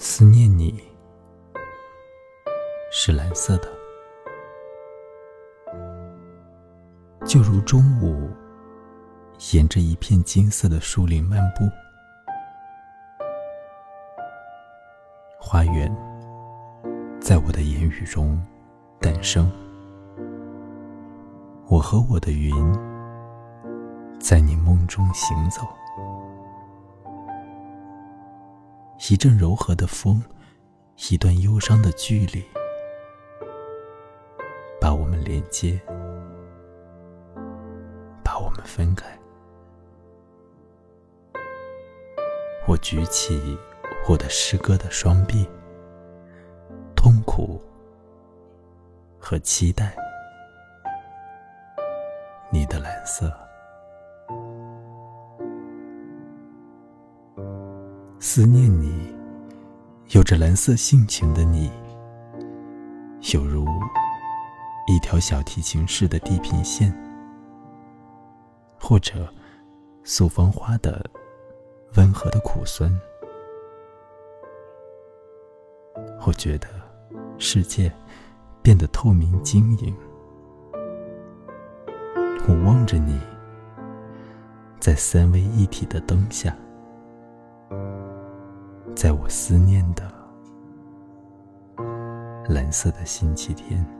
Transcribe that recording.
思念你是蓝色的。就如中午沿着一片金色的树林漫步花园在我的言语中诞生。我和我的云在你梦中行走。一阵柔和的风，一段忧伤的距离。把我们连接，把我们分开。我举起我的诗歌的双臂，痛苦和期待，你的蓝色，思念你，有着蓝色性情的你，犹如。一条小提琴似的地平线，或者素芳花的温和的苦酸。我觉得世界变得透明晶莹。我望着你，在三位一体的灯下，在我思念的蓝色的星期天。